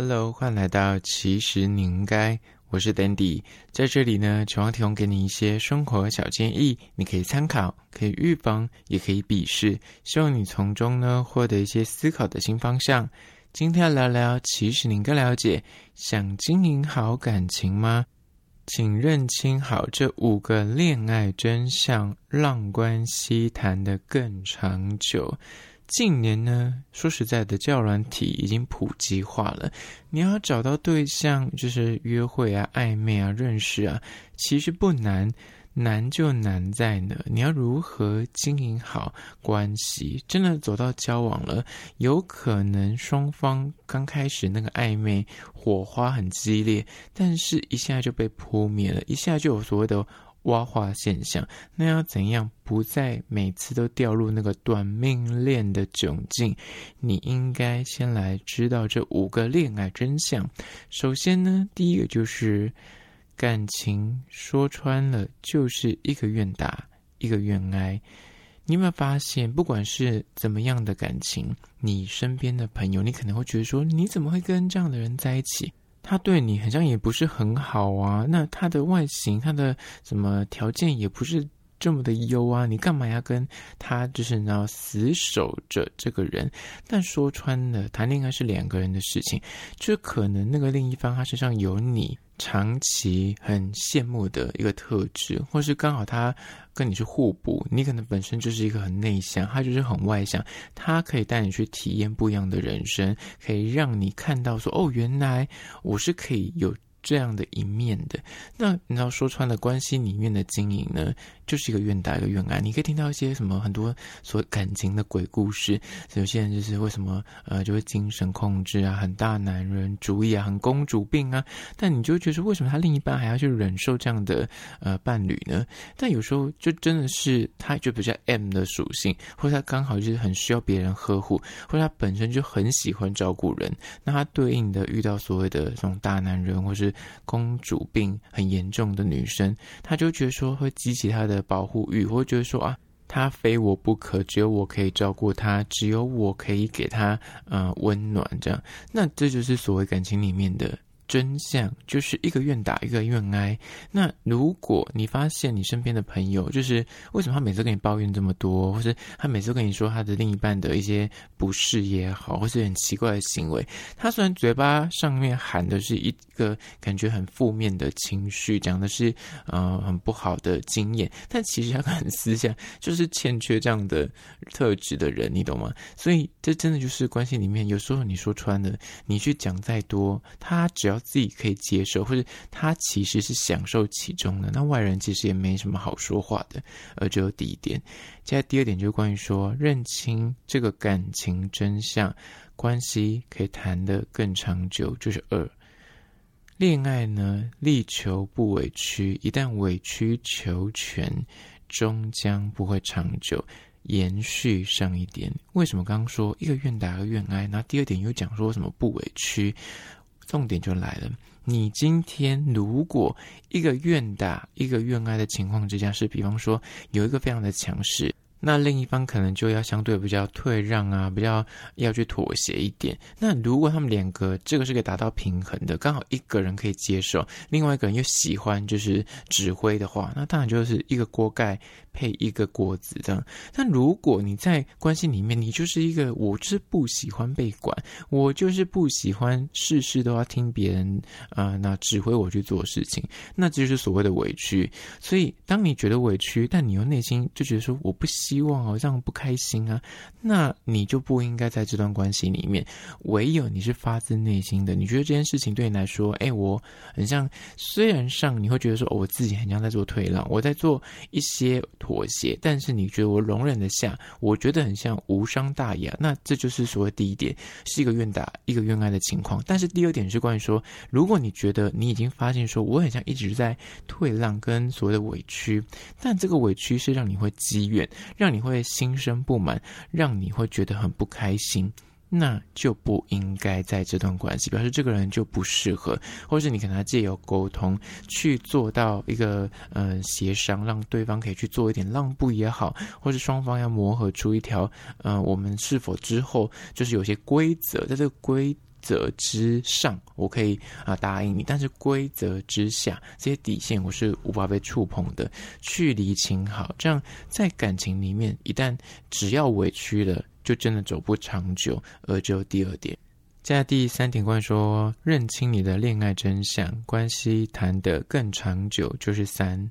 Hello，欢迎来到其实你应该，我是 Dandy，在这里呢，希望提供给你一些生活小建议，你可以参考，可以预防，也可以鄙视，希望你从中呢获得一些思考的新方向。今天要聊聊，其实你应该了解，想经营好感情吗？请认清好这五个恋爱真相，让关系谈得更长久。近年呢，说实在的，交友软体已经普及化了。你要找到对象，就是约会啊、暧昧啊、认识啊，其实不难。难就难在呢，你要如何经营好关系？真的走到交往了，有可能双方刚开始那个暧昧火花很激烈，但是一下就被扑灭了，一下就有所谓的挖化现象。那要怎样不再每次都掉入那个短命恋的窘境？你应该先来知道这五个恋爱真相。首先呢，第一个就是。感情说穿了就是一个愿打一个愿挨。你有没有发现，不管是怎么样的感情，你身边的朋友，你可能会觉得说，你怎么会跟这样的人在一起？他对你好像也不是很好啊。那他的外形，他的什么条件也不是这么的优啊。你干嘛要跟他就是要死守着这个人？但说穿了，谈恋爱是两个人的事情，就可能那个另一方他身上有你。长期很羡慕的一个特质，或是刚好他跟你是互补，你可能本身就是一个很内向，他就是很外向，他可以带你去体验不一样的人生，可以让你看到说，哦，原来我是可以有。这样的一面的，那你要说穿了，关系里面的经营呢，就是一个愿打一个愿挨。你可以听到一些什么很多所感情的鬼故事，有些人就是为什么呃就会精神控制啊，很大男人主义啊，很公主病啊。但你就觉得，为什么他另一半还要去忍受这样的呃伴侣呢？但有时候就真的是他就比较 M 的属性，或者他刚好就是很需要别人呵护，或者他本身就很喜欢照顾人，那他对应的遇到所谓的这种大男人，或是公主病很严重的女生，她就觉得说会激起她的保护欲，或觉得说啊，她非我不可，只有我可以照顾她，只有我可以给她呃温暖，这样，那这就是所谓感情里面的。真相就是一个愿打一个愿挨。那如果你发现你身边的朋友，就是为什么他每次跟你抱怨这么多，或是他每次跟你说他的另一半的一些不是也好，或是很奇怪的行为，他虽然嘴巴上面喊的是一个感觉很负面的情绪，讲的是呃很不好的经验，但其实他可能私下就是欠缺这样的特质的人，你懂吗？所以这真的就是关系里面，有时候你说穿了，你去讲再多，他只要。自己可以接受，或者他其实是享受其中的，那外人其实也没什么好说话的。而只有第一点，接下第二点就是关于说认清这个感情真相，关系可以谈得更长久。就是二，恋爱呢，力求不委屈，一旦委曲求全，终将不会长久。延续上一点，为什么刚刚说一个愿打一个愿挨？那第二点又讲说什么不委屈？重点就来了，你今天如果一个愿打一个愿挨的情况之下，是比方说有一个非常的强势。那另一方可能就要相对比较退让啊，比较要去妥协一点。那如果他们两个这个是可以达到平衡的，刚好一个人可以接受，另外一个人又喜欢就是指挥的话，那当然就是一个锅盖配一个锅子这样。但如果你在关系里面，你就是一个我就是不喜欢被管，我就是不喜欢事事都要听别人啊、那指挥我去做事情，那这就是所谓的委屈。所以当你觉得委屈，但你又内心就觉得说我不喜。希望哦，这样不开心啊，那你就不应该在这段关系里面。唯有你是发自内心的，你觉得这件事情对你来说，哎，我很像。虽然上你会觉得说，我自己很像在做退让，我在做一些妥协，但是你觉得我容忍得下，我觉得很像无伤大雅。那这就是所谓第一点，是一个愿打一个愿挨的情况。但是第二点是关于说，如果你觉得你已经发现说，我很像一直在退让跟所谓的委屈，但这个委屈是让你会积怨。让你会心生不满，让你会觉得很不开心，那就不应该在这段关系，表示这个人就不适合，或是你跟他借由沟通去做到一个呃协商，让对方可以去做一点让步也好，或是双方要磨合出一条呃我们是否之后就是有些规则，在这个规则之上，我可以啊答应你，但是规则之下，这些底线我是无法被触碰的。去离情好，这样在感情里面，一旦只要委屈了，就真的走不长久。而只有第二点，接下来第三点，关于说认清你的恋爱真相，关系谈得更长久，就是三。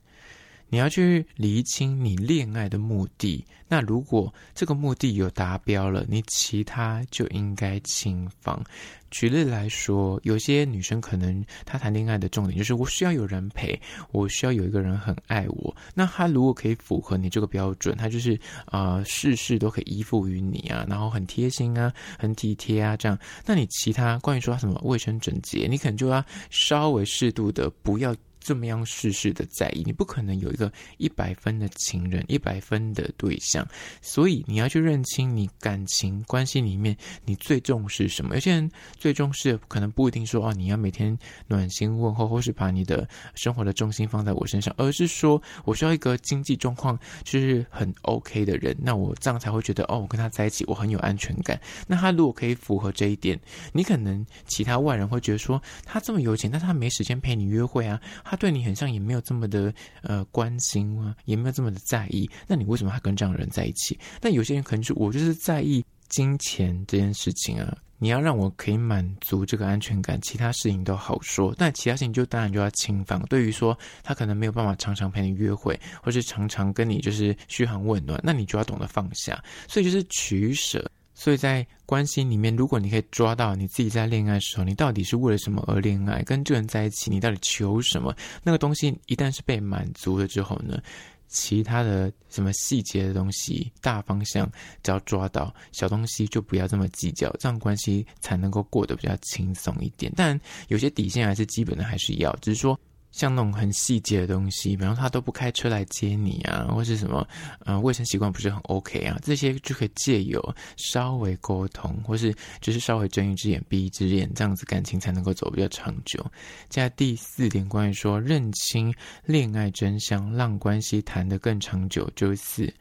你要去厘清你恋爱的目的。那如果这个目的有达标了，你其他就应该轻放。举例来说，有些女生可能她谈恋爱的重点就是我需要有人陪，我需要有一个人很爱我。那她如果可以符合你这个标准，她就是啊、事事都可以依附于你啊，然后很贴心啊，很体贴啊，这样。那你其他关于说她什么卫生整洁，你可能就要稍微适度的不要。这么样事事的在意，你不可能有一个一百分的情人，一百分的对象，所以你要去认清你感情关系里面你最重视什么。有些人最重视可能不一定说哦，你要每天暖心问候，或是把你的生活的重心放在我身上，而是说我需要一个经济状况就是很 OK 的人，那我这样才会觉得哦，我跟他在一起我很有安全感。那他如果可以符合这一点，你可能其他外人会觉得说他这么有钱，但他没时间陪你约会啊，他。对你很像，也没有这么的呃关心啊，也没有这么的在意。那你为什么还跟这样的人在一起？但有些人可能就我就是在意金钱这件事情啊。你要让我可以满足这个安全感，其他事情都好说。但其他事情就当然就要轻放。对于说他可能没有办法常常陪你约会，或是常常跟你就是嘘寒问暖，那你就要懂得放下。所以就是取舍。所以在关系里面，如果你可以抓到你自己在恋爱的时候，你到底是为了什么而恋爱？跟这个人在一起，你到底求什么？那个东西一旦是被满足了之后呢，其他的什么细节的东西、大方向只要抓到，小东西就不要这么计较，这样关系才能够过得比较轻松一点。但有些底线还是基本的，还是要，只是说。像那种很细节的东西，比方他都不开车来接你啊，或是什么，呃，卫生习惯不是很 OK 啊，这些就可以借由稍微沟通，或是就是稍微睁一只眼闭一只眼，这样子感情才能够走比较长久。接下来第四点，关于说认清恋爱真相，让关系谈得更长久，就是，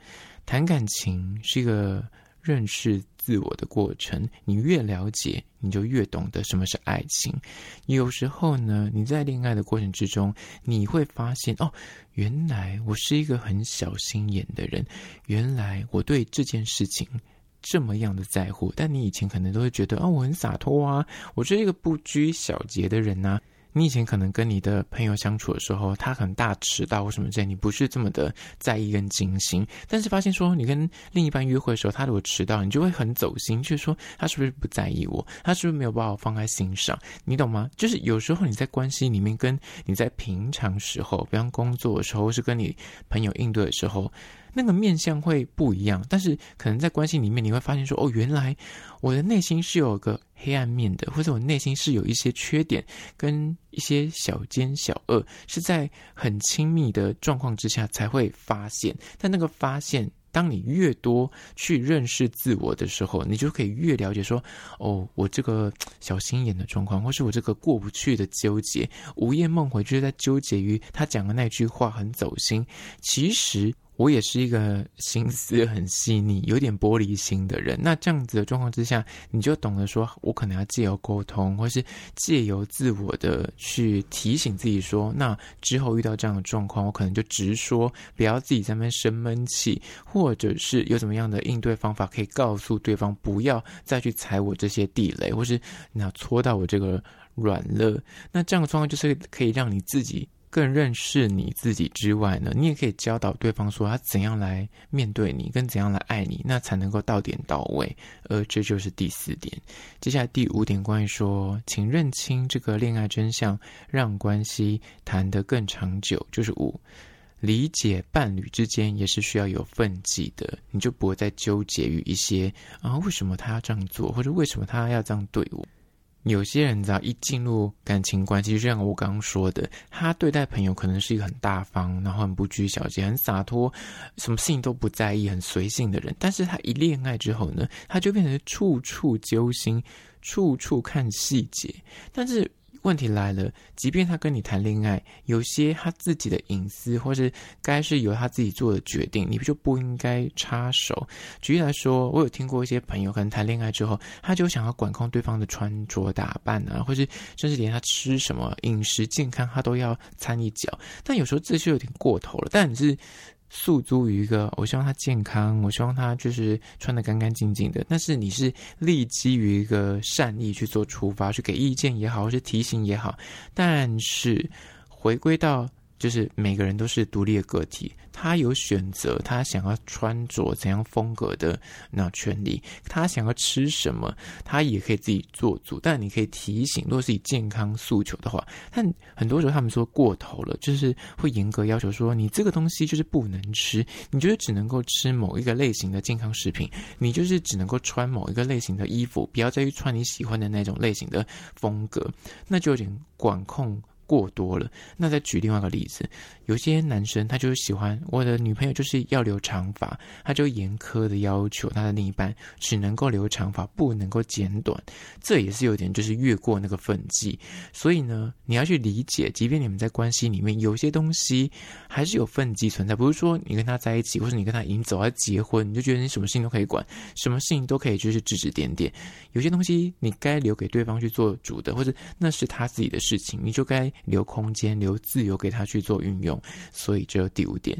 谈感情是一个认识自我的过程，你越了解，你就越懂得什么是爱情。有时候呢，你在恋爱的过程之中，你会发现哦，原来我是一个很小心眼的人，原来我对这件事情这么样的在乎。但你以前可能都会觉得哦，我很洒脱啊，我是一个不拘小节的人呐。你以前可能跟你的朋友相处的时候，他很大迟到或什么之类，你不是这么的在意跟精心。但是发现说，你跟另一半约会的时候，他如果迟到，你就会很走心，就说他是不是不在意我？他是不是没有把我放在心上？你懂吗？就是有时候你在关系里面，跟你在平常时候，比方工作的时候，或是跟你朋友应对的时候。那个面相会不一样，但是可能在关系里面，你会发现说，哦，原来我的内心是有个黑暗面的，或者我内心是有一些缺点，跟一些小奸小恶，是在很亲密的状况之下才会发现。但那个发现，当你越多去认识自我的时候，你就可以越了解说，哦，我这个小心眼的状况，或是我这个过不去的纠结，午夜梦回就是在纠结于他讲的那句话很走心，其实。我也是一个心思很细腻、有点玻璃心的人。那这样子的状况之下，你就懂得说，我可能要借由沟通，或是借由自我的去提醒自己说，那之后遇到这样的状况，我可能就直说，不要自己在那边生闷气，或者是有什么样的应对方法，可以告诉对方不要再去踩我这些地雷，或是那戳到我这个软肋。那这样的状况就是可以让你自己。更认识你自己之外呢，你也可以教导对方说他怎样来面对你，跟怎样来爱你，那才能够到点到位。而这就是第四点。接下来第五点，关于说，请认清这个恋爱真相，让关系谈得更长久。就是五，理解伴侣之间也是需要有分际的，你就不会再纠结于一些啊，为什么他要这样做，或者为什么他要这样对我。有些人只要一进入感情关系，就像我刚刚说的，他对待朋友可能是一个很大方，然后很不拘小节、很洒脱，什么事情都不在意、很随性的人。但是他一恋爱之后呢，他就变成处处揪心、处处看细节。但是问题来了，即便他跟你谈恋爱，有些他自己的隐私，或是该是由他自己做的决定，你不就不应该插手。举例来说，我有听过一些朋友可能谈恋爱之后，他就想要管控对方的穿着打扮啊，或是甚至连他吃什么饮食健康，他都要掺一脚。但有时候这就有点过头了。但你是。诉诸于一个，我希望他健康，我希望他就是穿的干干净净的。但是你是立基于一个善意去做出发，去给意见也好，或是提醒也好。但是回归到。就是每个人都是独立的个体，他有选择，他想要穿着怎样风格的那权利，他想要吃什么，他也可以自己做主。但你可以提醒，如果是以健康诉求的话，但很多时候他们说过头了，就是会严格要求说，你这个东西就是不能吃，你就是只能够吃某一个类型的健康食品，你就是只能够穿某一个类型的衣服，不要再去穿你喜欢的那种类型的风格，那就有点管控。过多了，那再举另外一个例子，有些男生他就是喜欢我的女朋友就是要留长发，他就严苛的要求他的另一半只能够留长发，不能够剪短，这也是有点就是越过那个分际。所以呢，你要去理解，即便你们在关系里面有些东西还是有分际存在，不是说你跟他在一起，或者你跟他已经走到结婚，你就觉得你什么事情都可以管，什么事情都可以就是指指点点。有些东西你该留给对方去做主的，或者那是他自己的事情，你就该。留空间，留自由给他去做运用，所以这有第五点，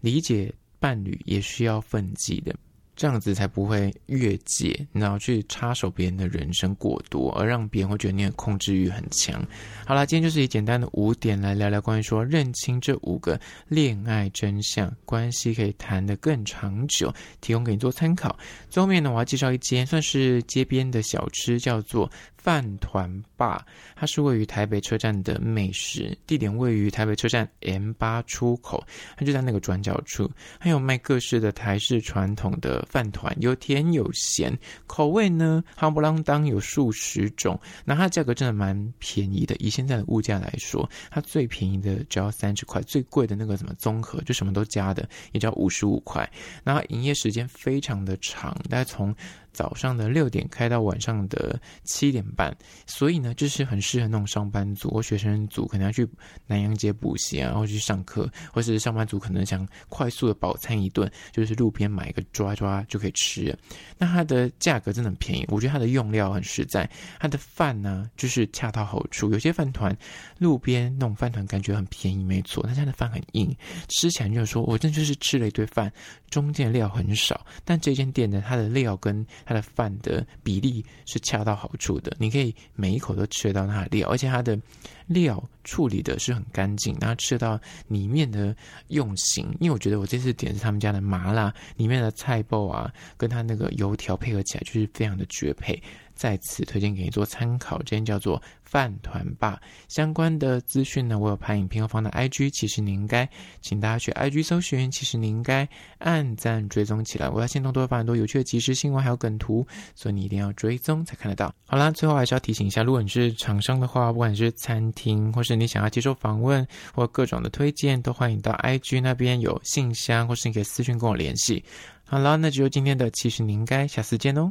理解伴侣也需要分际的。这样子才不会越界，然后去插手别人的人生过多，而让别人会觉得你的控制欲很强。好啦，今天就是以简单的五点来聊聊关于说认清这五个恋爱真相，关系可以谈得更长久，提供给你做参考。最后面呢，我要介绍一间算是街边的小吃，叫做饭团吧。它是位于台北车站的美食，地点位于台北车站 M 八出口，它就在那个转角处，还有卖各式的台式传统的。饭团有甜有咸，口味呢，夯不啷当有数十种。那它价格真的蛮便宜的，以现在的物价来说，它最便宜的只要三十块，最贵的那个什么综合就什么都加的，也只要五十五块。然后营业时间非常的长，大概从。早上的六点开到晚上的七点半，所以呢，就是很适合那种上班族或学生族，可能要去南阳街补习啊，或去上课，或是上班族可能想快速的饱餐一顿，就是路边买一个抓抓就可以吃。那它的价格真的很便宜，我觉得它的用料很实在，它的饭呢就是恰到好处。有些饭团路边那种饭团感觉很便宜，没错，但它的饭很硬，吃起来就是说我真的就是吃了一堆饭，中间料很少。但这间店呢，它的料跟它的饭的比例是恰到好处的，你可以每一口都吃到它的料，而且它的料处理的是很干净，然后吃到里面的用心。因为我觉得我这次点是他们家的麻辣，里面的菜包啊，跟它那个油条配合起来就是非常的绝配。在此推荐给你做参考，这间叫做饭团吧。相关的资讯呢，我有拍影片，放的 IG，其实你应该，请大家去 IG 搜寻，其实你应该按赞追踪起来。我要限动多发很多有趣的即时新闻，还有梗图，所以你一定要追踪才看得到。好啦，最后还是要提醒一下，如果你是厂商的话，不管是餐厅，或是你想要接受访问或各种的推荐，都欢迎到 IG 那边有信箱，或是你可以私讯跟我联系。好啦，那就今天的，其实你应该，下次见哦。